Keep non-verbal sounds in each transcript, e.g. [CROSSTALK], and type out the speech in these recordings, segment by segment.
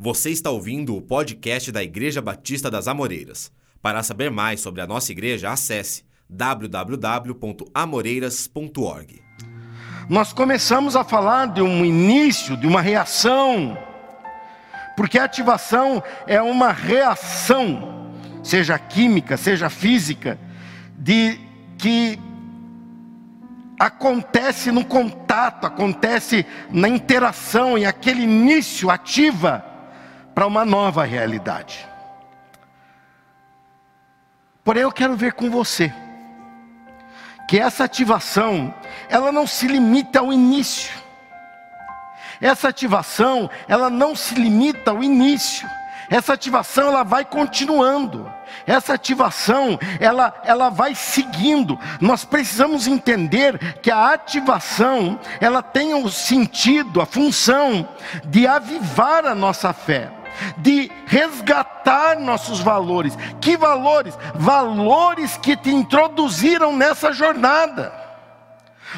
Você está ouvindo o podcast da Igreja Batista das Amoreiras. Para saber mais sobre a nossa igreja, acesse www.amoreiras.org. Nós começamos a falar de um início, de uma reação, porque a ativação é uma reação, seja química, seja física, de que acontece no contato, acontece na interação e aquele início ativa para uma nova realidade. Porém, eu quero ver com você que essa ativação, ela não se limita ao início. Essa ativação, ela não se limita ao início. Essa ativação ela vai continuando. Essa ativação ela, ela vai seguindo. Nós precisamos entender que a ativação ela tem o sentido, a função de avivar a nossa fé de resgatar nossos valores. Que valores? Valores que te introduziram nessa jornada.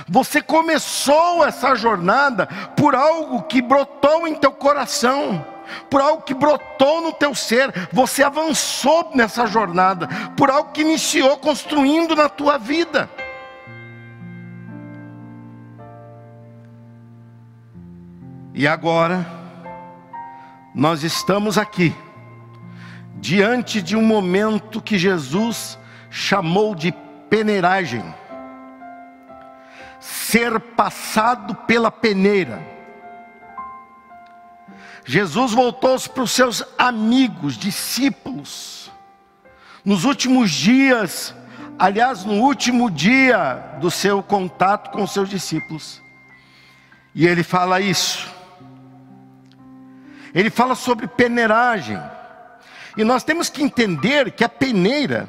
Você começou essa jornada por algo que brotou em teu coração, por algo que brotou no teu ser. Você avançou nessa jornada, por algo que iniciou construindo na tua vida. E agora, nós estamos aqui, diante de um momento que Jesus chamou de peneiragem ser passado pela peneira. Jesus voltou para os seus amigos, discípulos, nos últimos dias, aliás, no último dia do seu contato com os seus discípulos, e ele fala isso. Ele fala sobre peneiragem. E nós temos que entender que a peneira,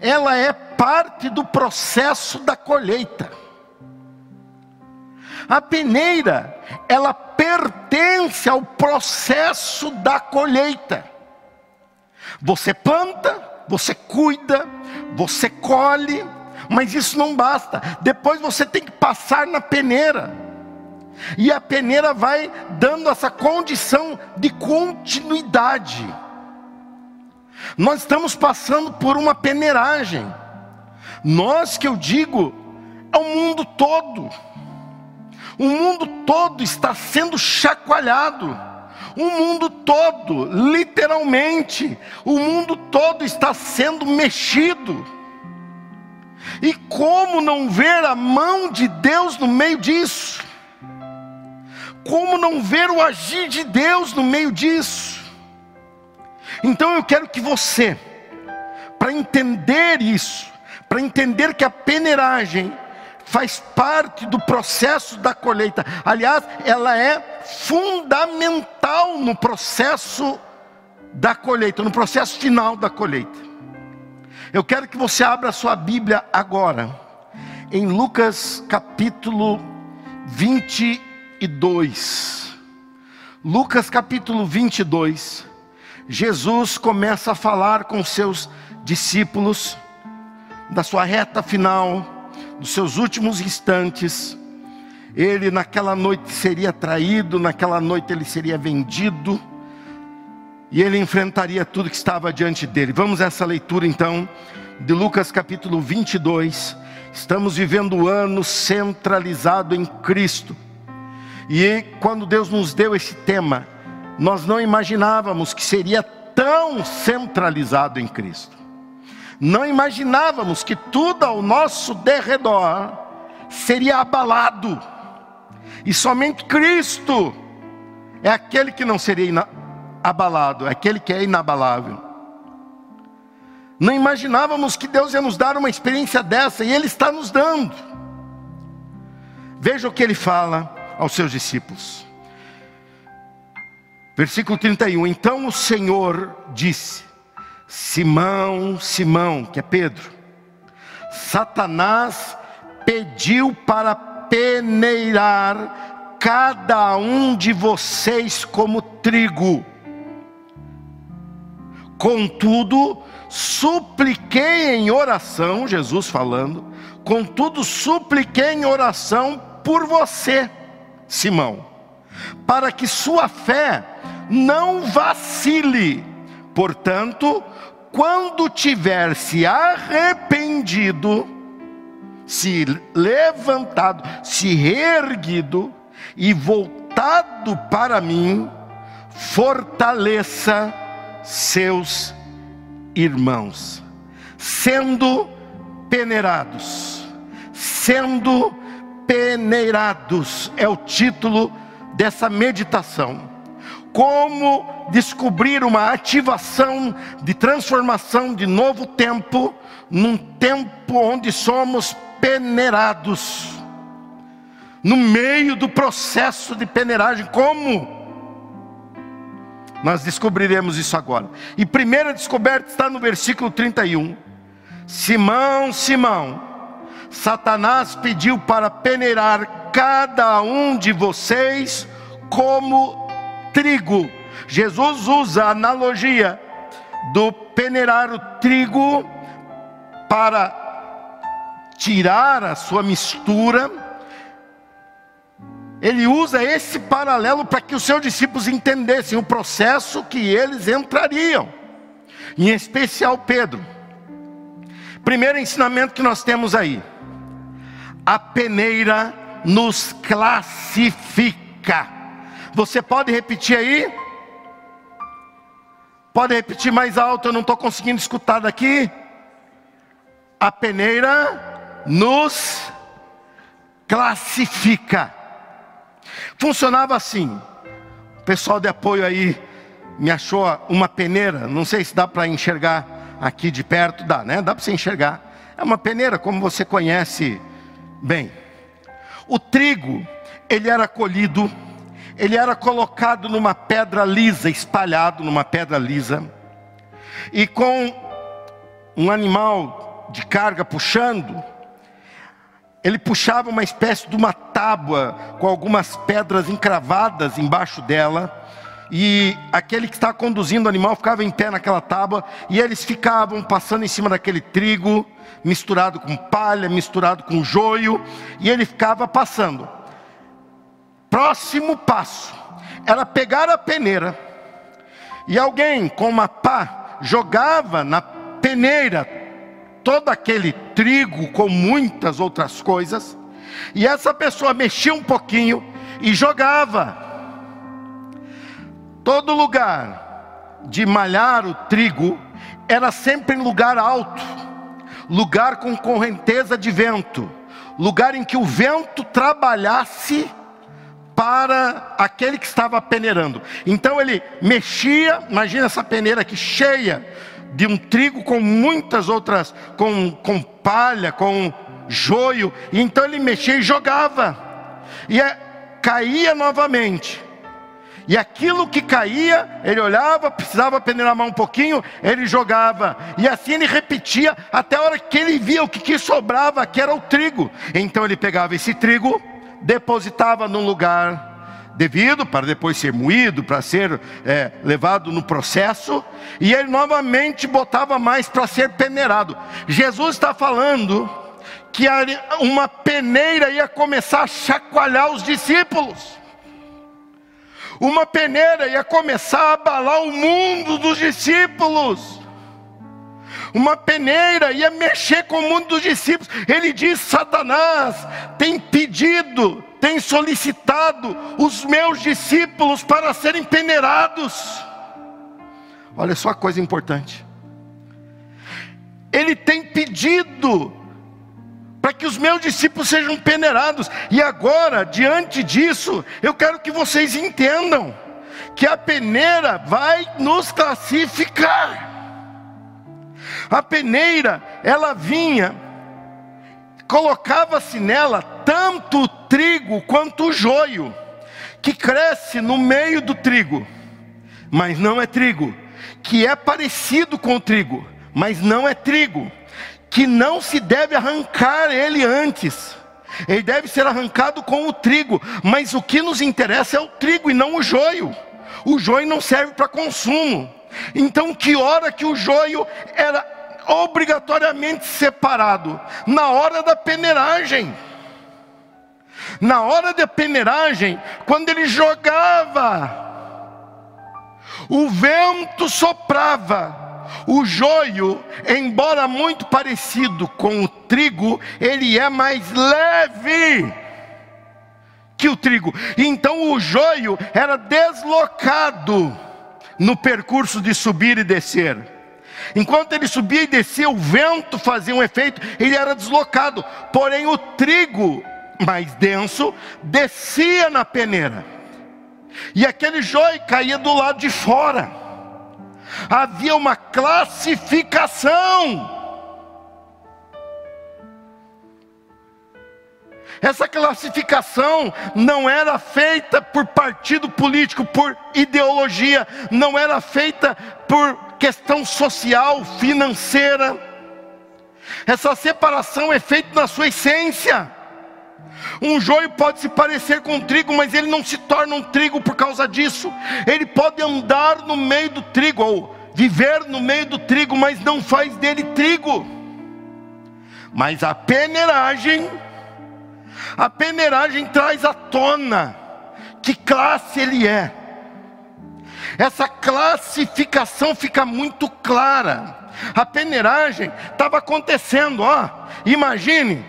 ela é parte do processo da colheita. A peneira, ela pertence ao processo da colheita. Você planta, você cuida, você colhe, mas isso não basta. Depois você tem que passar na peneira. E a peneira vai dando essa condição de continuidade. Nós estamos passando por uma peneiragem. Nós que eu digo, é o mundo todo. O mundo todo está sendo chacoalhado. O mundo todo, literalmente, o mundo todo está sendo mexido. E como não ver a mão de Deus no meio disso? Como não ver o agir de Deus no meio disso? Então eu quero que você, para entender isso, para entender que a peneiragem faz parte do processo da colheita, aliás, ela é fundamental no processo da colheita, no processo final da colheita. Eu quero que você abra a sua Bíblia agora, em Lucas capítulo 20 22. Lucas capítulo 22. Jesus começa a falar com seus discípulos da sua reta final, dos seus últimos instantes. Ele naquela noite seria traído, naquela noite ele seria vendido, e ele enfrentaria tudo que estava diante dele. Vamos a essa leitura então, de Lucas capítulo 22. Estamos vivendo o ano centralizado em Cristo. E quando Deus nos deu esse tema, nós não imaginávamos que seria tão centralizado em Cristo. Não imaginávamos que tudo ao nosso derredor seria abalado. E somente Cristo é aquele que não seria abalado, é aquele que é inabalável. Não imaginávamos que Deus ia nos dar uma experiência dessa e Ele está nos dando. Veja o que Ele fala aos seus discípulos. Versículo 31. Então o Senhor disse: Simão, Simão, que é Pedro, Satanás pediu para peneirar cada um de vocês como trigo. Contudo, supliquei em oração, Jesus falando, contudo, supliquei em oração por você Simão, para que sua fé não vacile. Portanto, quando tiver se arrependido, se levantado, se reerguido e voltado para mim, fortaleça seus irmãos, sendo peneirados, sendo peneirados é o título dessa meditação. Como descobrir uma ativação de transformação de novo tempo, num tempo onde somos peneirados, no meio do processo de peneiragem, como? Nós descobriremos isso agora. E primeira descoberta está no versículo 31. Simão, Simão, Satanás pediu para peneirar cada um de vocês como trigo. Jesus usa a analogia do peneirar o trigo para tirar a sua mistura. Ele usa esse paralelo para que os seus discípulos entendessem o processo que eles entrariam, em especial Pedro. Primeiro ensinamento que nós temos aí: a peneira nos classifica. Você pode repetir aí? Pode repetir mais alto, eu não estou conseguindo escutar daqui. A peneira nos classifica. Funcionava assim. O pessoal de apoio aí me achou uma peneira, não sei se dá para enxergar aqui de perto, dá, né? Dá para você enxergar. É uma peneira como você conhece bem. O trigo, ele era colhido ele era colocado numa pedra lisa, espalhado numa pedra lisa, e com um animal de carga puxando, ele puxava uma espécie de uma tábua com algumas pedras encravadas embaixo dela, e aquele que estava conduzindo o animal ficava em pé naquela tábua, e eles ficavam passando em cima daquele trigo, misturado com palha, misturado com joio, e ele ficava passando próximo passo era pegar a peneira e alguém com uma pá jogava na peneira todo aquele trigo com muitas outras coisas, e essa pessoa mexia um pouquinho e jogava. Todo lugar de malhar o trigo era sempre em lugar alto, lugar com correnteza de vento, lugar em que o vento trabalhasse para aquele que estava peneirando. Então ele mexia, imagina essa peneira aqui cheia de um trigo com muitas outras, com, com palha, com joio, e então ele mexia e jogava, e é, caía novamente. E aquilo que caía, ele olhava, precisava peneirar mais um pouquinho, ele jogava. E assim ele repetia até a hora que ele via o que, que sobrava, que era o trigo. Então ele pegava esse trigo, depositava num lugar devido, para depois ser moído, para ser é, levado no processo, e ele novamente botava mais para ser peneirado. Jesus está falando que uma peneira ia começar a chacoalhar os discípulos. Uma peneira ia começar a abalar o mundo dos discípulos uma peneira, ia mexer com o mundo dos discípulos. Ele diz: Satanás tem pedido, tem solicitado os meus discípulos para serem peneirados. Olha só a coisa importante. Ele tem pedido para que os meus discípulos sejam peneirados. E agora, diante disso, eu quero que vocês entendam que a peneira vai nos classificar. A peneira, ela vinha, colocava-se nela tanto o trigo quanto o joio, que cresce no meio do trigo, mas não é trigo, que é parecido com o trigo, mas não é trigo, que não se deve arrancar ele antes. Ele deve ser arrancado com o trigo, mas o que nos interessa é o trigo e não o joio. O joio não serve para consumo. Então, que hora que o joio era obrigatoriamente separado na hora da peneiragem. Na hora da peneiragem, quando ele jogava O vento soprava, o joio, embora muito parecido com o trigo, ele é mais leve que o trigo. Então o joio era deslocado no percurso de subir e descer. Enquanto ele subia e descia, o vento fazia um efeito, ele era deslocado. Porém, o trigo mais denso descia na peneira. E aquele joio caía do lado de fora. Havia uma classificação. Essa classificação não era feita por partido político, por ideologia, não era feita por questão social, financeira. Essa separação é feita na sua essência. Um joio pode se parecer com um trigo, mas ele não se torna um trigo por causa disso. Ele pode andar no meio do trigo, ou viver no meio do trigo, mas não faz dele trigo. Mas a peneiragem, a peneiragem traz à tona que classe ele é. Essa classificação fica muito clara. A peneiragem estava acontecendo, ó. Imagine,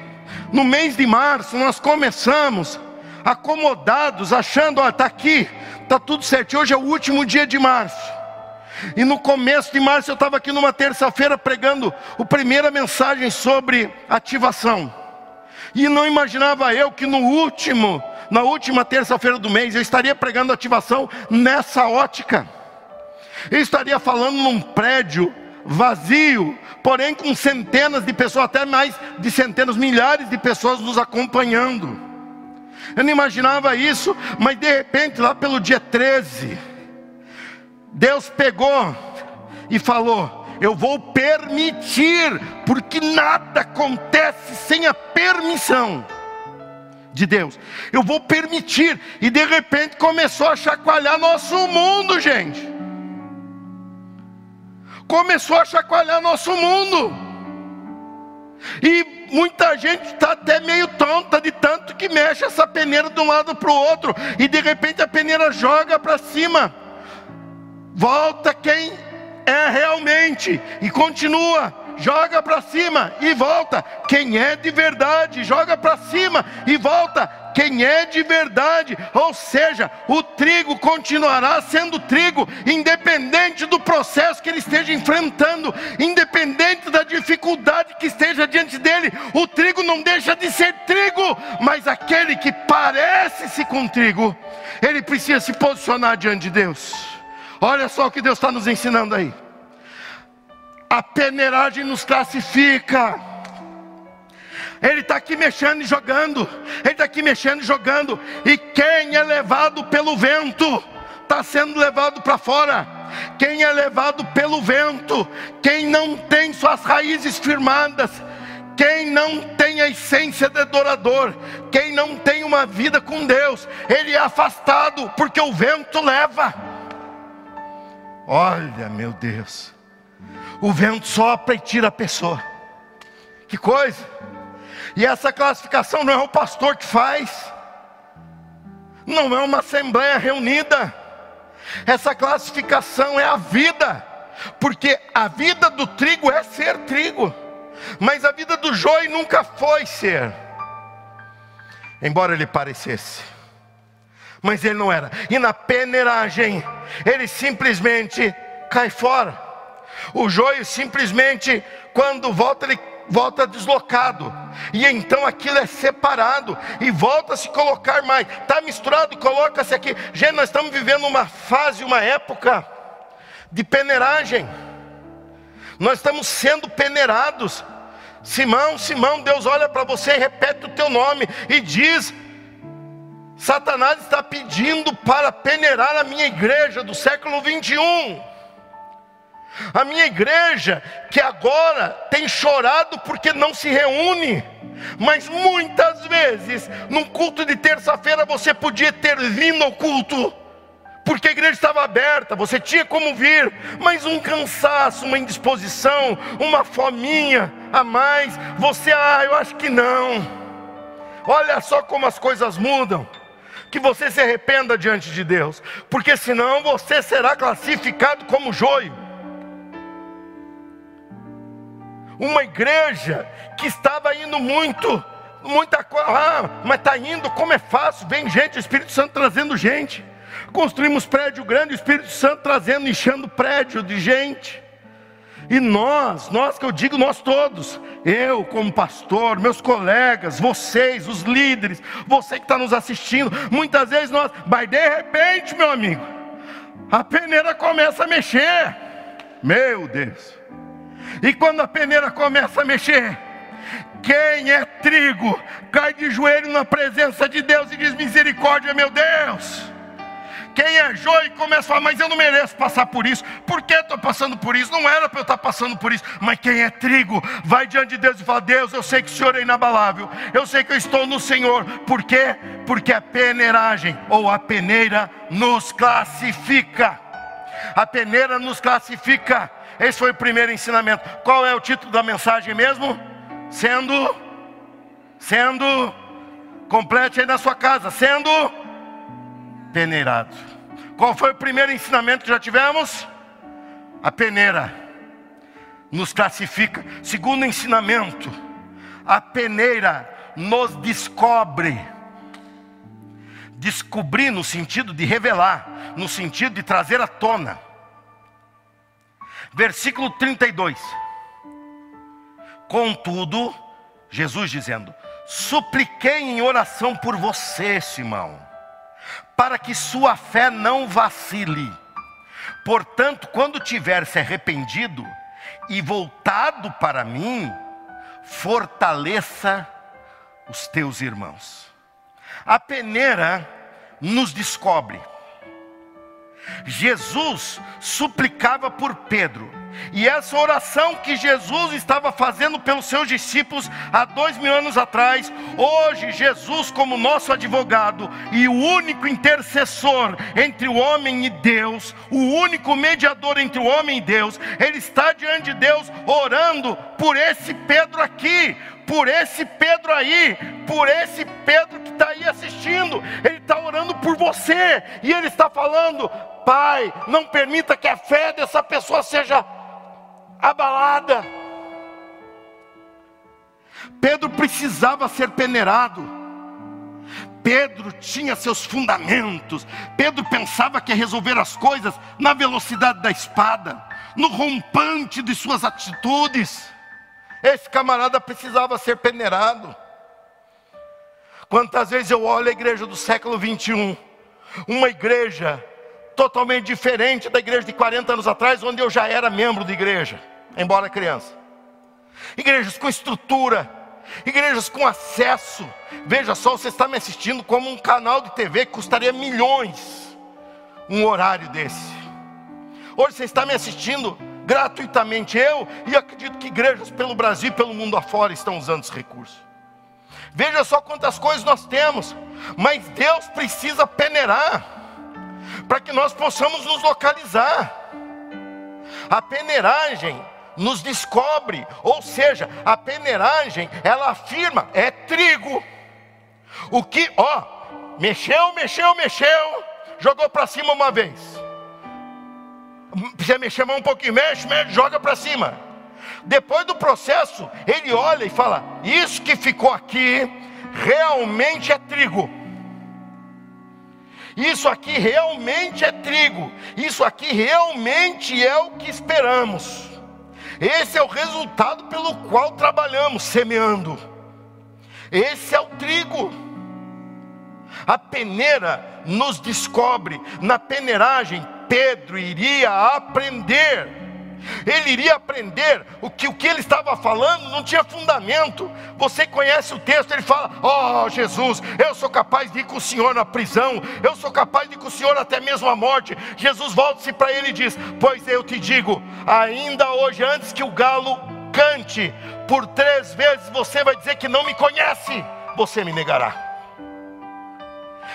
no mês de março, nós começamos acomodados, achando, ó, está aqui, está tudo certo. Hoje é o último dia de março. E no começo de março eu estava aqui numa terça-feira pregando a primeira mensagem sobre ativação. E não imaginava eu que no último, na última terça-feira do mês, eu estaria pregando ativação nessa ótica. Eu estaria falando num prédio vazio, porém com centenas de pessoas, até mais de centenas, milhares de pessoas nos acompanhando. Eu não imaginava isso, mas de repente, lá pelo dia 13, Deus pegou e falou: Eu vou permitir, porque nada acontece sem a permissão de Deus. Eu vou permitir, e de repente começou a chacoalhar nosso mundo, gente começou a chacoalhar nosso mundo. E muita gente está até meio tonta de tanto que mexe essa peneira de um lado para o outro, e de repente a peneira joga para cima. Volta quem é realmente, e continua, joga para cima e volta. Quem é de verdade, joga para cima e volta quem é de verdade, ou seja, o trigo continuará sendo trigo, independente do processo que ele esteja enfrentando, independente da dificuldade que esteja diante dele, o trigo não deixa de ser trigo, mas aquele que parece-se com trigo, ele precisa se posicionar diante de Deus. Olha só o que Deus está nos ensinando aí. A peneiragem nos classifica. Ele está aqui mexendo e jogando. Ele está aqui mexendo e jogando. E quem é levado pelo vento, está sendo levado para fora. Quem é levado pelo vento, quem não tem suas raízes firmadas, quem não tem a essência de adorador, quem não tem uma vida com Deus, ele é afastado, porque o vento leva. Olha, meu Deus, o vento sopra e tira a pessoa. Que coisa! E essa classificação não é o pastor que faz, não é uma assembleia reunida. Essa classificação é a vida, porque a vida do trigo é ser trigo, mas a vida do joio nunca foi ser, embora ele parecesse, mas ele não era. E na peneiragem, ele simplesmente cai fora. O joio simplesmente, quando volta, ele volta deslocado, e então aquilo é separado, e volta a se colocar mais, está misturado, coloca-se aqui. Gente, nós estamos vivendo uma fase, uma época de peneiragem, nós estamos sendo peneirados. Simão, Simão, Deus olha para você e repete o teu nome e diz: Satanás está pedindo para peneirar a minha igreja do século 21. A minha igreja, que agora tem chorado porque não se reúne, mas muitas vezes, num culto de terça-feira, você podia ter vindo ao culto, porque a igreja estava aberta, você tinha como vir, mas um cansaço, uma indisposição, uma fominha a mais, você, ah, eu acho que não. Olha só como as coisas mudam. que você se arrependa diante de Deus, porque senão você será classificado como joio. Uma igreja que estava indo muito, muita coisa, ah, mas está indo como é fácil, vem gente, o Espírito Santo trazendo gente. Construímos prédio grande, o Espírito Santo trazendo, enchendo prédio de gente. E nós, nós que eu digo, nós todos, eu como pastor, meus colegas, vocês, os líderes, você que está nos assistindo, muitas vezes nós, mas de repente, meu amigo, a peneira começa a mexer, meu Deus, e quando a peneira começa a mexer, quem é trigo cai de joelho na presença de Deus e diz: Misericórdia, meu Deus. Quem é joio começa a falar, mas eu não mereço passar por isso. Por que estou passando por isso? Não era para eu estar passando por isso. Mas quem é trigo, vai diante de Deus e fala: Deus, eu sei que o Senhor é inabalável. Eu sei que eu estou no Senhor. Por quê? Porque a peneiragem ou a peneira nos classifica. A peneira nos classifica. Esse foi o primeiro ensinamento. Qual é o título da mensagem mesmo? Sendo, sendo, complete aí na sua casa, sendo peneirado. Qual foi o primeiro ensinamento que já tivemos? A peneira nos classifica. Segundo ensinamento, a peneira nos descobre. Descobrir no sentido de revelar, no sentido de trazer à tona. Versículo 32. Contudo, Jesus dizendo: Supliquei em oração por você, Simão para que sua fé não vacile. Portanto, quando tiver se arrependido e voltado para mim, fortaleça os teus irmãos. A peneira nos descobre. Jesus suplicava por Pedro, e essa oração que Jesus estava fazendo pelos seus discípulos há dois mil anos atrás, hoje Jesus, como nosso advogado e o único intercessor entre o homem e Deus, o único mediador entre o homem e Deus, ele está diante de Deus orando por esse Pedro aqui, por esse Pedro aí, por esse Pedro que está aí assistindo, ele está orando por você, e ele está falando: Pai, não permita que a fé dessa pessoa seja abalada. Pedro precisava ser peneirado. Pedro tinha seus fundamentos. Pedro pensava que ia resolver as coisas na velocidade da espada, no rompante de suas atitudes. Esse camarada precisava ser peneirado. Quantas vezes eu olho a igreja do século 21, uma igreja totalmente diferente da igreja de 40 anos atrás, onde eu já era membro de igreja embora criança. Igrejas com estrutura, igrejas com acesso. Veja só, você está me assistindo como um canal de TV que custaria milhões um horário desse. Hoje você está me assistindo gratuitamente, eu e acredito que igrejas pelo Brasil e pelo mundo afora estão usando esse recurso. Veja só quantas coisas nós temos, mas Deus precisa peneirar para que nós possamos nos localizar. A peneiragem nos descobre, ou seja, a peneiragem, ela afirma, é trigo. O que, ó, mexeu, mexeu, mexeu, jogou para cima uma vez. Precisa mexer mais um pouquinho, mexe, mexe, joga para cima. Depois do processo, ele olha e fala: Isso que ficou aqui realmente é trigo. Isso aqui realmente é trigo. Isso aqui realmente é o que esperamos. Esse é o resultado pelo qual trabalhamos, semeando. Esse é o trigo. A peneira nos descobre, na peneiragem, Pedro iria aprender ele iria aprender o que o que ele estava falando não tinha fundamento. Você conhece o texto, ele fala: "Oh, Jesus, eu sou capaz de ir com o Senhor na prisão, eu sou capaz de ir com o Senhor até mesmo a morte". Jesus volta-se para ele e diz: "Pois eu te digo, ainda hoje antes que o galo cante, por três vezes você vai dizer que não me conhece, você me negará".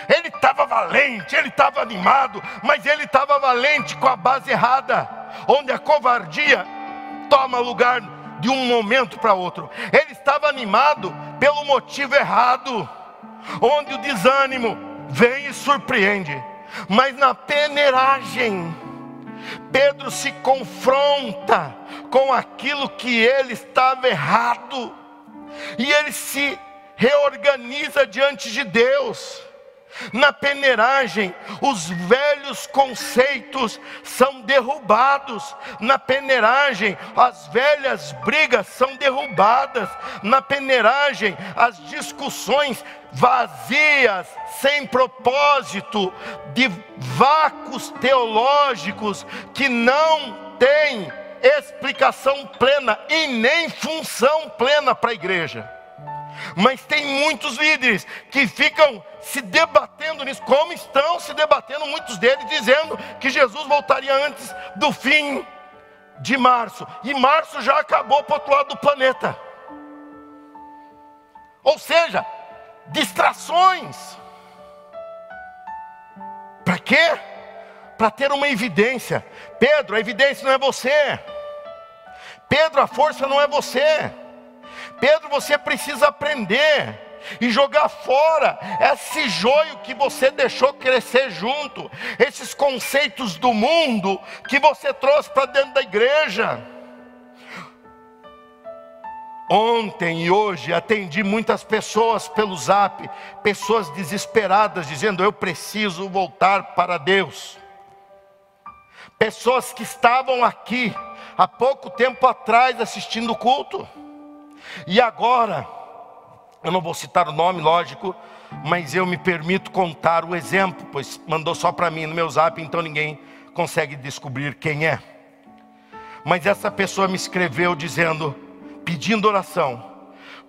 Ele estava valente, ele estava animado, mas ele estava valente com a base errada onde a covardia toma lugar de um momento para outro. Ele estava animado pelo motivo errado, onde o desânimo vem e surpreende. Mas na peneiragem, Pedro se confronta com aquilo que ele estava errado, e ele se reorganiza diante de Deus. Na peneiragem, os velhos conceitos são derrubados. Na peneiragem, as velhas brigas são derrubadas. Na peneiragem, as discussões vazias, sem propósito, de vácuos teológicos que não têm explicação plena e nem função plena para a igreja. Mas tem muitos líderes que ficam se debatendo nisso, como estão se debatendo muitos deles, dizendo que Jesus voltaria antes do fim de março. E março já acabou para o outro lado do planeta. Ou seja, distrações. Para quê? Para ter uma evidência. Pedro, a evidência não é você. Pedro, a força não é você. Pedro, você precisa aprender e jogar fora esse joio que você deixou crescer junto, esses conceitos do mundo que você trouxe para dentro da igreja. Ontem e hoje atendi muitas pessoas pelo zap, pessoas desesperadas, dizendo: Eu preciso voltar para Deus. Pessoas que estavam aqui há pouco tempo atrás assistindo o culto, e agora, eu não vou citar o nome, lógico, mas eu me permito contar o exemplo, pois mandou só para mim no meu zap, então ninguém consegue descobrir quem é. Mas essa pessoa me escreveu dizendo: pedindo oração,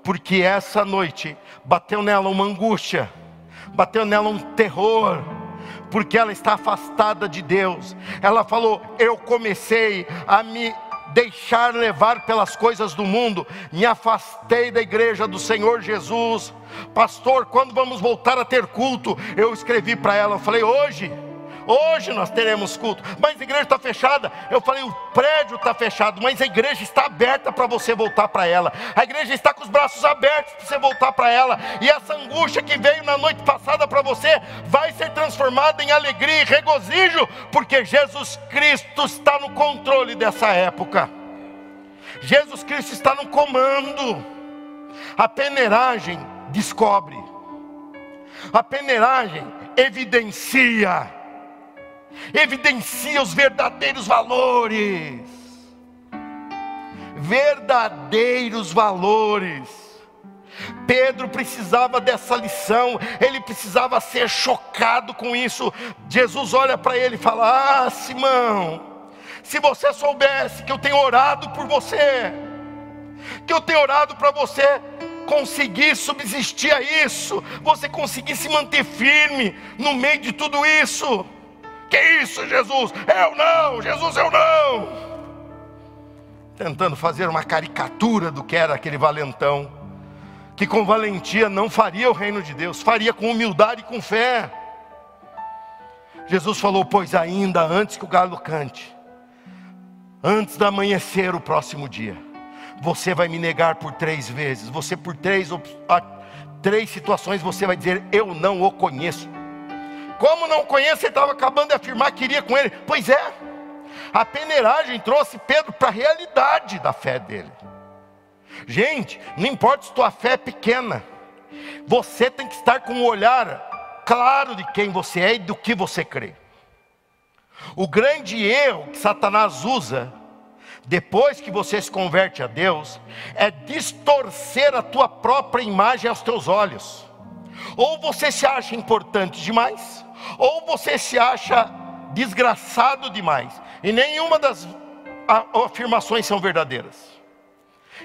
porque essa noite bateu nela uma angústia, bateu nela um terror, porque ela está afastada de Deus. Ela falou: Eu comecei a me deixar levar pelas coisas do mundo, me afastei da igreja do Senhor Jesus. Pastor, quando vamos voltar a ter culto? Eu escrevi para ela, eu falei: Hoje Hoje nós teremos culto, mas a igreja está fechada. Eu falei, o prédio está fechado, mas a igreja está aberta para você voltar para ela. A igreja está com os braços abertos para você voltar para ela. E essa angústia que veio na noite passada para você vai ser transformada em alegria e regozijo, porque Jesus Cristo está no controle dessa época. Jesus Cristo está no comando. A peneiragem descobre. A peneiragem evidencia evidencia os verdadeiros valores. Verdadeiros valores. Pedro precisava dessa lição, ele precisava ser chocado com isso. Jesus olha para ele e fala: Ah, Simão, se você soubesse que eu tenho orado por você, que eu tenho orado para você conseguir subsistir a isso, você conseguir se manter firme no meio de tudo isso. Que isso, Jesus? Eu não, Jesus, eu não. Tentando fazer uma caricatura do que era aquele valentão, que com valentia não faria o reino de Deus, faria com humildade e com fé. Jesus falou: Pois ainda antes que o galo cante, antes do amanhecer o próximo dia, você vai me negar por três vezes, você por três, três situações você vai dizer: Eu não o conheço. Como não conhece, ele estava acabando de afirmar que iria com ele. Pois é, a peneiragem trouxe Pedro para a realidade da fé dele. Gente, não importa se tua fé é pequena, você tem que estar com um olhar claro de quem você é e do que você crê. O grande erro que Satanás usa, depois que você se converte a Deus, é distorcer a tua própria imagem aos teus olhos. Ou você se acha importante demais, ou você se acha desgraçado demais, e nenhuma das afirmações são verdadeiras.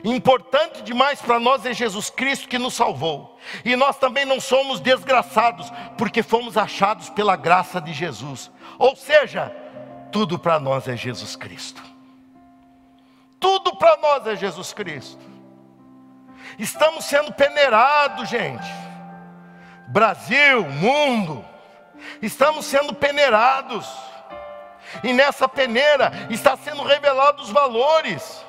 Importante demais para nós é Jesus Cristo que nos salvou, e nós também não somos desgraçados, porque fomos achados pela graça de Jesus, ou seja, tudo para nós é Jesus Cristo. Tudo para nós é Jesus Cristo. Estamos sendo peneirados, gente. Brasil, mundo, estamos sendo peneirados, e nessa peneira está sendo revelados os valores.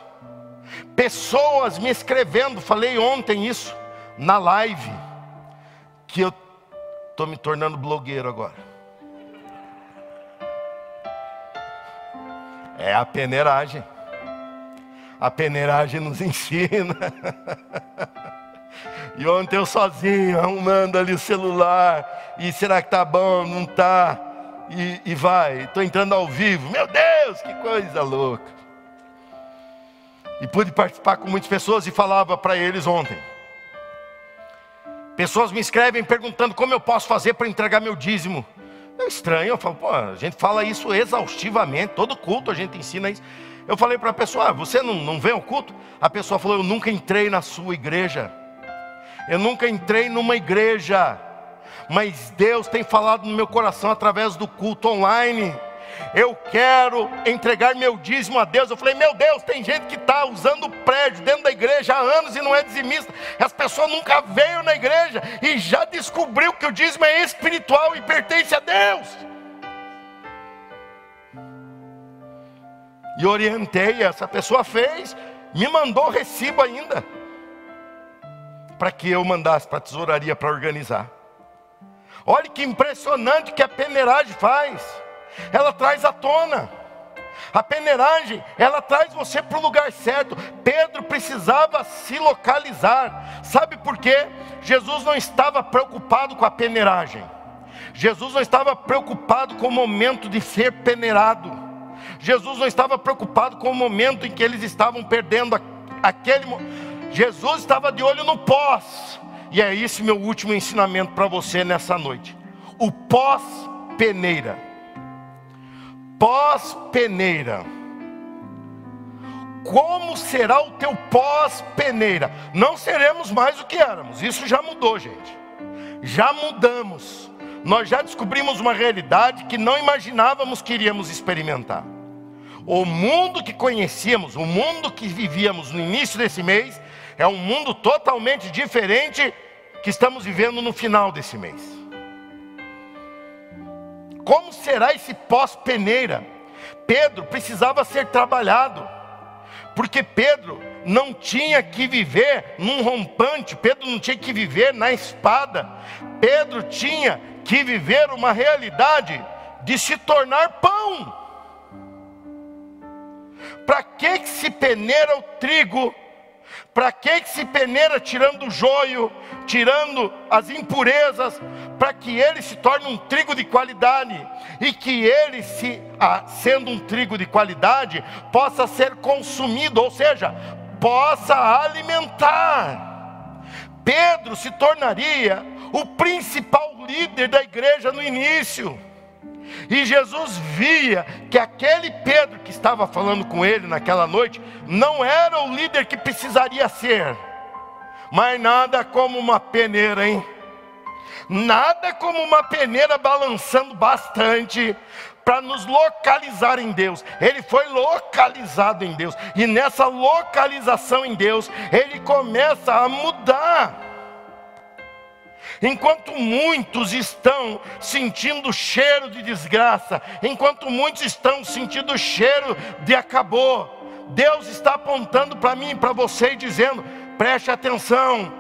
Pessoas me escrevendo, falei ontem isso na live, que eu estou me tornando blogueiro agora. É a peneiragem. A peneiragem nos [LAUGHS] ensina. E ontem eu sozinho, arrumando ali o celular. E será que tá bom? Não tá? E, e vai, estou entrando ao vivo. Meu Deus, que coisa louca. E pude participar com muitas pessoas e falava para eles ontem. Pessoas me escrevem perguntando como eu posso fazer para entregar meu dízimo. É estranho, eu falo, pô, a gente fala isso exaustivamente, todo culto a gente ensina isso. Eu falei para a pessoa, ah, você não, não vem ao culto? A pessoa falou, eu nunca entrei na sua igreja. Eu nunca entrei numa igreja. Mas Deus tem falado no meu coração através do culto online eu quero entregar meu dízimo a Deus. Eu falei, meu Deus, tem gente que está usando prédio dentro da igreja há anos e não é dizimista. As pessoas nunca veio na igreja e já descobriu que o dízimo é espiritual e pertence a Deus. E orientei, essa pessoa fez, me mandou recibo ainda, para que eu mandasse para a tesouraria para organizar. Olha que impressionante que a peneiragem faz ela traz à tona. A peneiragem, ela traz você para o lugar certo. Pedro precisava se localizar. Sabe por quê? Jesus não estava preocupado com a peneiragem. Jesus não estava preocupado com o momento de ser peneirado. Jesus não estava preocupado com o momento em que eles estavam perdendo aquele. Jesus estava de olho no pós. E é esse meu último ensinamento para você nessa noite. O pós-peneira pós-peneira. Como será o teu pós-peneira? Não seremos mais o que éramos, isso já mudou, gente. Já mudamos. Nós já descobrimos uma realidade que não imaginávamos que iríamos experimentar. O mundo que conhecíamos, o mundo que vivíamos no início desse mês, é um mundo totalmente diferente que estamos vivendo no final desse mês. Como será esse pós-peneira? Pedro precisava ser trabalhado, porque Pedro não tinha que viver num rompante, Pedro não tinha que viver na espada, Pedro tinha que viver uma realidade de se tornar pão. Para que, se peneira o trigo para que, que se peneira tirando o joio, tirando as impurezas, para que ele se torne um trigo de qualidade e que ele, se, ah, sendo um trigo de qualidade, possa ser consumido, ou seja, possa alimentar. Pedro se tornaria o principal líder da igreja no início. E Jesus via que aquele Pedro que estava falando com ele naquela noite não era o líder que precisaria ser, mas nada como uma peneira, hein? Nada como uma peneira balançando bastante para nos localizar em Deus. Ele foi localizado em Deus, e nessa localização em Deus, ele começa a mudar. Enquanto muitos estão sentindo cheiro de desgraça, enquanto muitos estão sentindo cheiro de acabou, Deus está apontando para mim e para você e dizendo: preste atenção,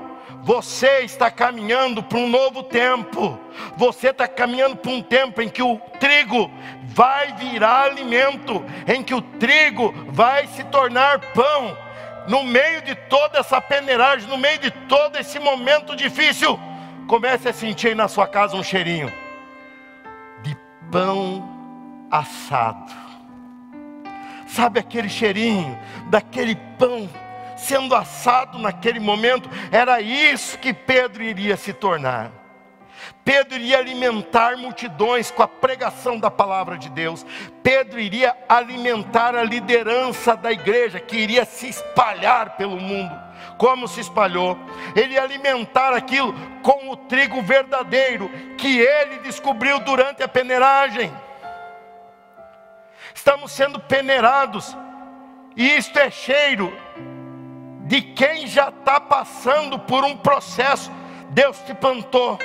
você está caminhando para um novo tempo. Você está caminhando para um tempo em que o trigo vai virar alimento, em que o trigo vai se tornar pão. No meio de toda essa peneiragem, no meio de todo esse momento difícil, Comece a sentir aí na sua casa um cheirinho de pão assado. Sabe aquele cheirinho daquele pão sendo assado naquele momento? Era isso que Pedro iria se tornar. Pedro iria alimentar multidões com a pregação da palavra de Deus. Pedro iria alimentar a liderança da igreja que iria se espalhar pelo mundo como se espalhou. Ele alimentar aquilo com o trigo verdadeiro que ele descobriu durante a peneiragem. Estamos sendo peneirados, e isto é cheiro de quem já está passando por um processo. Deus te plantou,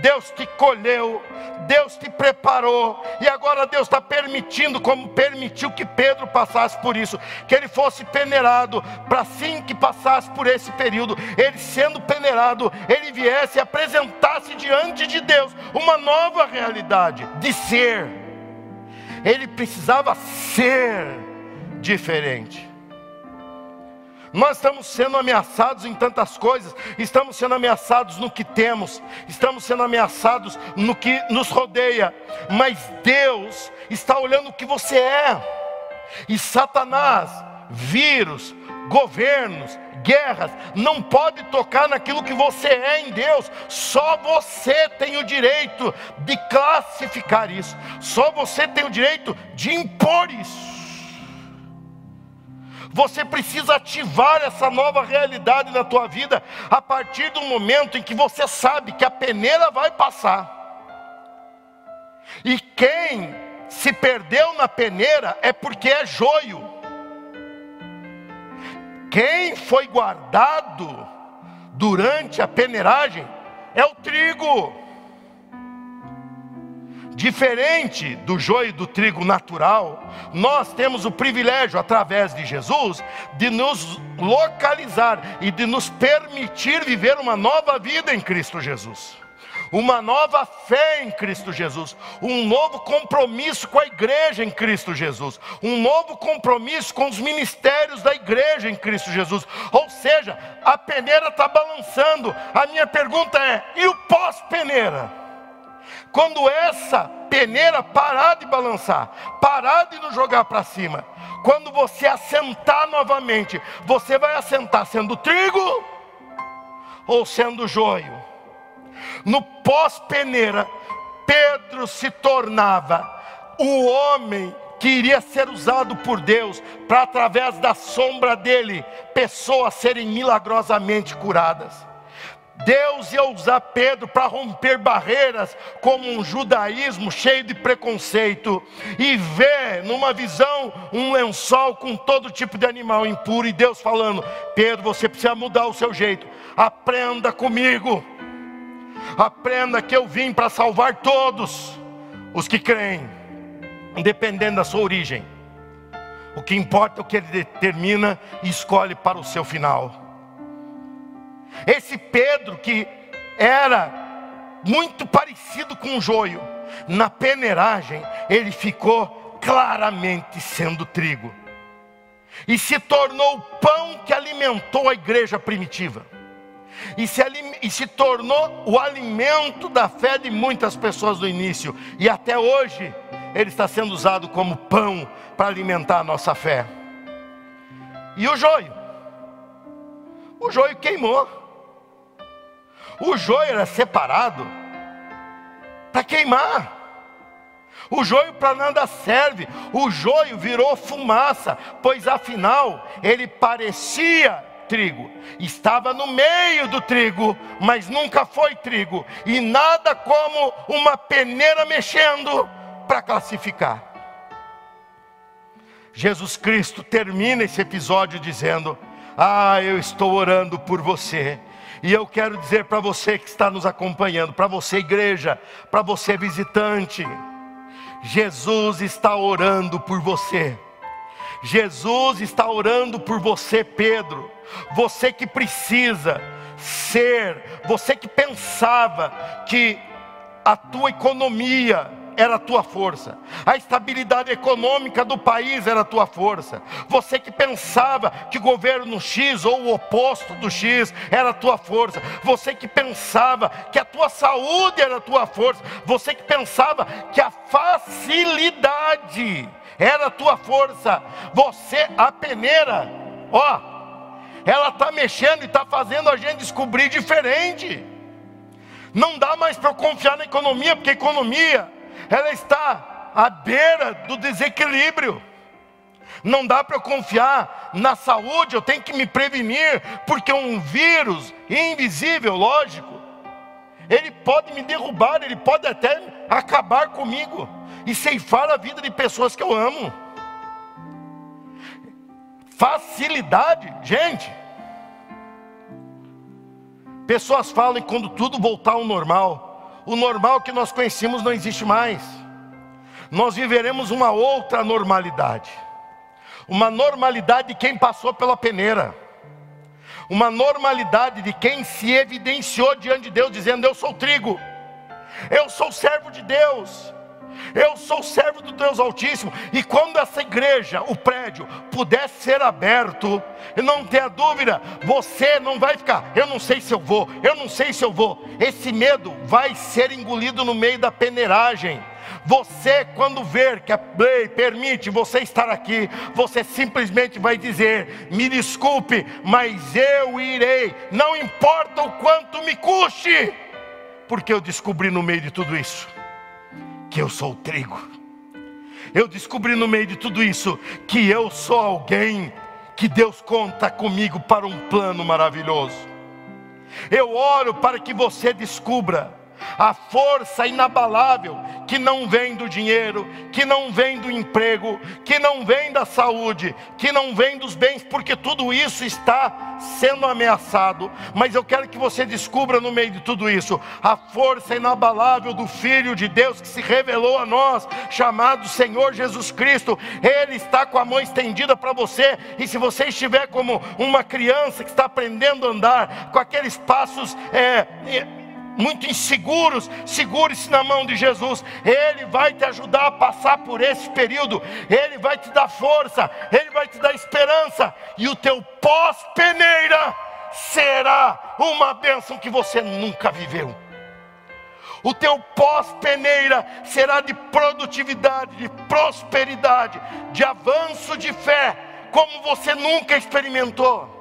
Deus te colheu, Deus te preparou, e agora Deus está permitindo, como permitiu que Pedro passasse por isso, que ele fosse peneirado, para assim que passasse por esse período, ele sendo peneirado, ele viesse e apresentasse diante de Deus uma nova realidade de ser. Ele precisava ser diferente. Nós estamos sendo ameaçados em tantas coisas, estamos sendo ameaçados no que temos, estamos sendo ameaçados no que nos rodeia, mas Deus está olhando o que você é, e Satanás, vírus, governos, guerras, não pode tocar naquilo que você é em Deus, só você tem o direito de classificar isso, só você tem o direito de impor isso. Você precisa ativar essa nova realidade na tua vida a partir do momento em que você sabe que a peneira vai passar. E quem se perdeu na peneira é porque é joio. Quem foi guardado durante a peneiragem é o trigo. Diferente do joio do trigo natural, nós temos o privilégio, através de Jesus, de nos localizar e de nos permitir viver uma nova vida em Cristo Jesus. Uma nova fé em Cristo Jesus, um novo compromisso com a igreja em Cristo Jesus, um novo compromisso com os ministérios da igreja em Cristo Jesus. Ou seja, a peneira está balançando. A minha pergunta é: e o pós-peneira? Quando essa peneira parar de balançar, parar de nos jogar para cima, quando você assentar novamente, você vai assentar sendo trigo ou sendo joio. No pós-peneira, Pedro se tornava o homem que iria ser usado por Deus para, através da sombra dele, pessoas serem milagrosamente curadas. Deus ia usar Pedro para romper barreiras como um judaísmo cheio de preconceito e ver numa visão um lençol com todo tipo de animal impuro e Deus falando: Pedro, você precisa mudar o seu jeito. Aprenda comigo. Aprenda que eu vim para salvar todos os que creem, independente da sua origem. O que importa é o que ele determina e escolhe para o seu final. Esse Pedro que era muito parecido com o joio, na peneiragem ele ficou claramente sendo trigo. E se tornou o pão que alimentou a igreja primitiva. E se, e se tornou o alimento da fé de muitas pessoas do início. E até hoje ele está sendo usado como pão para alimentar a nossa fé. E o joio? O joio queimou. O joio era separado para queimar. O joio para nada serve. O joio virou fumaça, pois afinal ele parecia trigo. Estava no meio do trigo, mas nunca foi trigo. E nada como uma peneira mexendo para classificar. Jesus Cristo termina esse episódio dizendo: Ah, eu estou orando por você e eu quero dizer para você que está nos acompanhando, para você, igreja, para você, visitante, Jesus está orando por você. Jesus está orando por você, Pedro. Você que precisa ser, você que pensava que a tua economia era a tua força, a estabilidade econômica do país era a tua força. Você que pensava que o governo X ou o oposto do X era a tua força, você que pensava que a tua saúde era a tua força, você que pensava que a facilidade era a tua força, você, a peneira, ó, ela está mexendo e está fazendo a gente descobrir diferente. Não dá mais para confiar na economia, porque economia ela está à beira do desequilíbrio. Não dá para confiar na saúde, eu tenho que me prevenir, porque um vírus invisível, lógico, ele pode me derrubar, ele pode até acabar comigo e ceifar a vida de pessoas que eu amo. Facilidade, gente. Pessoas falam quando tudo voltar ao normal, o normal que nós conhecíamos não existe mais. Nós viveremos uma outra normalidade. Uma normalidade de quem passou pela peneira. Uma normalidade de quem se evidenciou diante de Deus, dizendo: Eu sou trigo, eu sou servo de Deus, eu sou servo do Deus Altíssimo. E quando essa igreja, o prédio, puder ser aberto, não tenha dúvida, você não vai ficar, eu não sei se eu vou, eu não sei se eu vou. Esse medo vai ser engolido no meio da peneiragem. Você, quando ver que a lei permite você estar aqui, você simplesmente vai dizer: me desculpe, mas eu irei, não importa o quanto me custe, porque eu descobri no meio de tudo isso que eu sou o trigo. Eu descobri no meio de tudo isso que eu sou alguém que Deus conta comigo para um plano maravilhoso. Eu oro para que você descubra a força inabalável que não vem do dinheiro, que não vem do emprego, que não vem da saúde, que não vem dos bens, porque tudo isso está sendo ameaçado. Mas eu quero que você descubra no meio de tudo isso a força inabalável do Filho de Deus que se revelou a nós, chamado Senhor Jesus Cristo. Ele está com a mão estendida para você, e se você estiver como uma criança que está aprendendo a andar, com aqueles passos. É, muito inseguros, segure-se na mão de Jesus. Ele vai te ajudar a passar por esse período. Ele vai te dar força, ele vai te dar esperança e o teu pós-peneira será uma bênção que você nunca viveu. O teu pós-peneira será de produtividade, de prosperidade, de avanço de fé, como você nunca experimentou.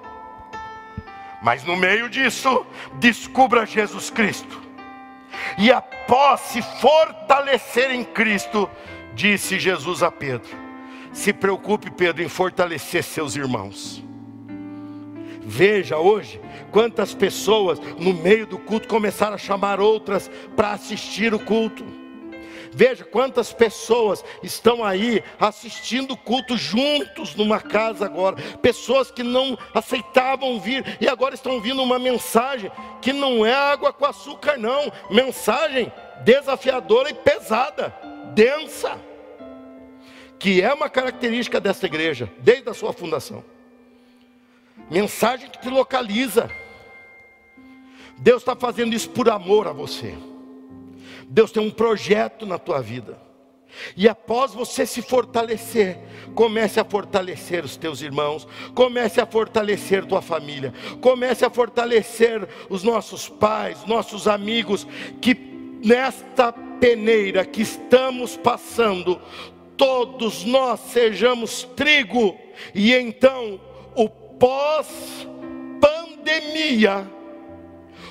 Mas no meio disso, descubra Jesus Cristo. E após se fortalecer em Cristo, disse Jesus a Pedro: Se preocupe, Pedro, em fortalecer seus irmãos. Veja hoje quantas pessoas no meio do culto começaram a chamar outras para assistir o culto. Veja quantas pessoas estão aí assistindo o culto juntos numa casa agora. Pessoas que não aceitavam vir e agora estão ouvindo uma mensagem que não é água com açúcar, não. Mensagem desafiadora e pesada, densa. Que é uma característica desta igreja, desde a sua fundação. Mensagem que te localiza. Deus está fazendo isso por amor a você. Deus tem um projeto na tua vida. E após você se fortalecer, comece a fortalecer os teus irmãos, comece a fortalecer tua família, comece a fortalecer os nossos pais, nossos amigos, que nesta peneira que estamos passando, todos nós sejamos trigo, e então o pós-pandemia,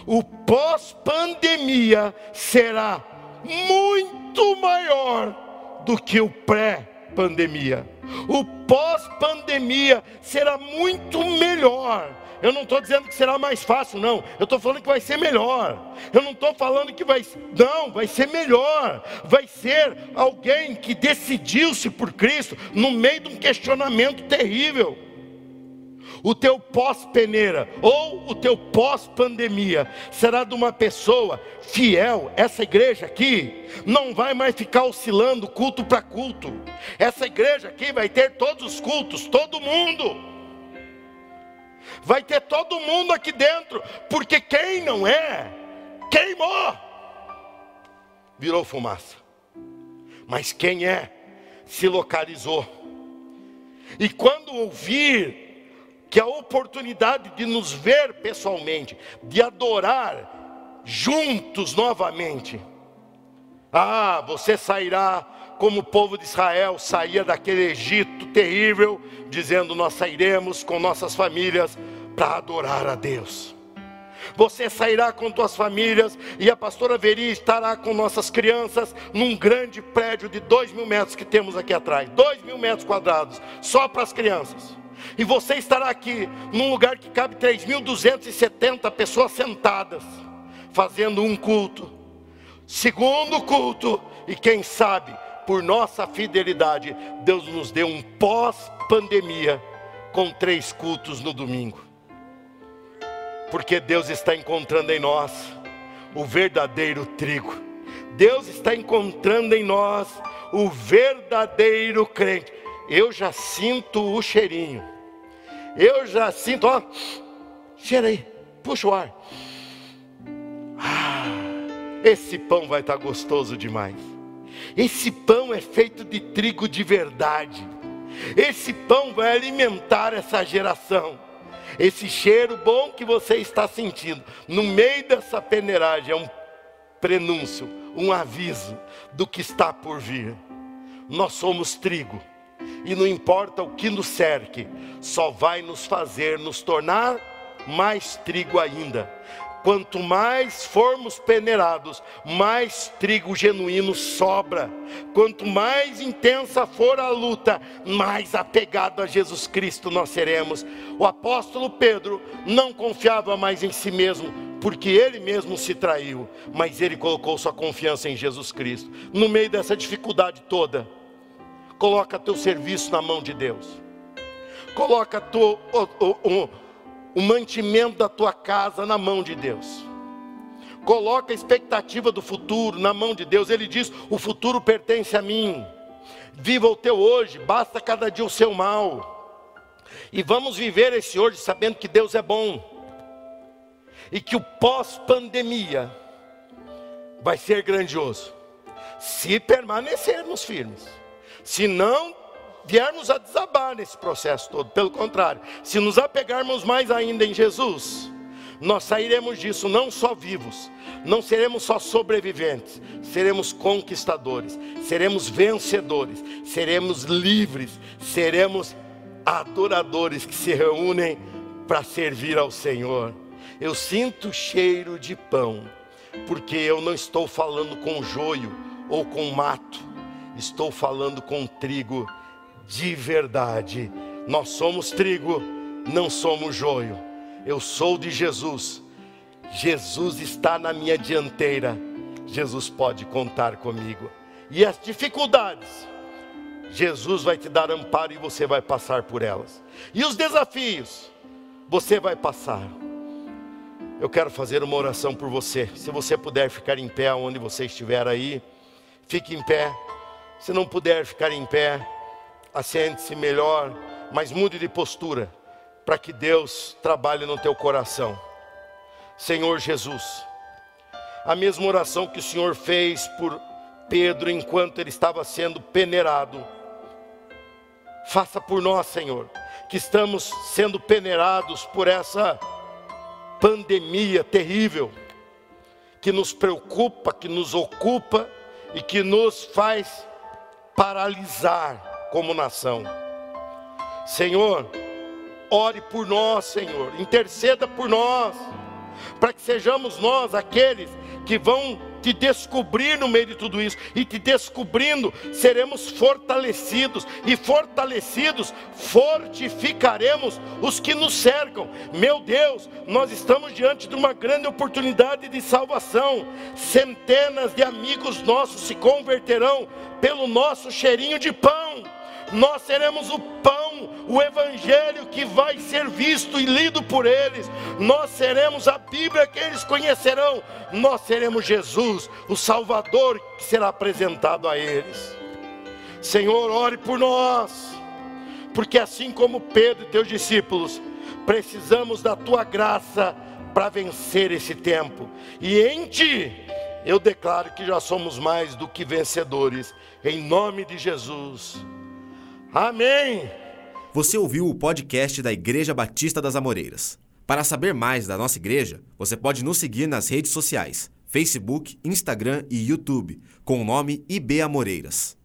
o pós-pandemia será muito maior do que o pré-pandemia. O pós-pandemia será muito melhor. Eu não estou dizendo que será mais fácil, não. Eu estou falando que vai ser melhor. Eu não estou falando que vai. Não, vai ser melhor. Vai ser alguém que decidiu-se por Cristo no meio de um questionamento terrível o teu pós-peneira ou o teu pós-pandemia será de uma pessoa fiel. Essa igreja aqui não vai mais ficar oscilando culto para culto. Essa igreja aqui vai ter todos os cultos, todo mundo. Vai ter todo mundo aqui dentro, porque quem não é, queimou, virou fumaça. Mas quem é, se localizou. E quando ouvir que a oportunidade de nos ver pessoalmente, de adorar juntos novamente. Ah, você sairá como o povo de Israel saía daquele Egito terrível, dizendo: Nós sairemos com nossas famílias para adorar a Deus. Você sairá com tuas famílias e a pastora Veri estará com nossas crianças num grande prédio de dois mil metros que temos aqui atrás, dois mil metros quadrados, só para as crianças. E você estará aqui num lugar que cabe 3.270 pessoas sentadas, fazendo um culto, segundo culto, e quem sabe, por nossa fidelidade, Deus nos deu um pós-pandemia com três cultos no domingo. Porque Deus está encontrando em nós o verdadeiro trigo. Deus está encontrando em nós o verdadeiro crente. Eu já sinto o cheirinho. Eu já sinto, ó, cheira aí, puxa o ar. Ah, esse pão vai estar gostoso demais. Esse pão é feito de trigo de verdade. Esse pão vai alimentar essa geração. Esse cheiro bom que você está sentindo no meio dessa peneiragem é um prenúncio, um aviso do que está por vir. Nós somos trigo, e não importa o que nos cerque, só vai nos fazer nos tornar mais trigo ainda. Quanto mais formos peneirados, mais trigo genuíno sobra. Quanto mais intensa for a luta, mais apegado a Jesus Cristo nós seremos. O apóstolo Pedro não confiava mais em si mesmo, porque ele mesmo se traiu, mas ele colocou sua confiança em Jesus Cristo. No meio dessa dificuldade toda, coloca teu serviço na mão de Deus. Coloca teu, o, o, o o mantimento da tua casa na mão de Deus. Coloca a expectativa do futuro na mão de Deus. Ele diz: O futuro pertence a mim. Viva o teu hoje, basta cada dia o seu mal. E vamos viver esse hoje sabendo que Deus é bom. E que o pós-pandemia vai ser grandioso. Se permanecermos firmes. Se não viermos a desabar nesse processo todo. Pelo contrário, se nos apegarmos mais ainda em Jesus, nós sairemos disso não só vivos, não seremos só sobreviventes, seremos conquistadores, seremos vencedores, seremos livres, seremos adoradores que se reúnem para servir ao Senhor. Eu sinto cheiro de pão, porque eu não estou falando com joio ou com mato, estou falando com trigo de verdade. Nós somos trigo, não somos joio. Eu sou de Jesus. Jesus está na minha dianteira. Jesus pode contar comigo. E as dificuldades, Jesus vai te dar amparo e você vai passar por elas. E os desafios, você vai passar. Eu quero fazer uma oração por você. Se você puder ficar em pé onde você estiver aí, fique em pé. Se não puder ficar em pé, assente-se melhor, mas mude de postura, para que Deus trabalhe no teu coração. Senhor Jesus, a mesma oração que o Senhor fez por Pedro enquanto ele estava sendo peneirado, faça por nós, Senhor, que estamos sendo peneirados por essa pandemia terrível, que nos preocupa, que nos ocupa e que nos faz paralisar como nação. Senhor, ore por nós, Senhor, interceda por nós, para que sejamos nós aqueles que vão te descobrir no meio de tudo isso, e te descobrindo, seremos fortalecidos, e fortalecidos, fortificaremos os que nos cercam. Meu Deus, nós estamos diante de uma grande oportunidade de salvação. Centenas de amigos nossos se converterão pelo nosso cheirinho de pão nós seremos o pão, o evangelho que vai ser visto e lido por eles, nós seremos a Bíblia que eles conhecerão, nós seremos Jesus, o Salvador que será apresentado a eles. Senhor, ore por nós, porque assim como Pedro e teus discípulos, precisamos da tua graça para vencer esse tempo, e em ti eu declaro que já somos mais do que vencedores, em nome de Jesus. Amém. Você ouviu o podcast da Igreja Batista das Amoreiras. Para saber mais da nossa igreja, você pode nos seguir nas redes sociais: Facebook, Instagram e YouTube, com o nome IB Amoreiras.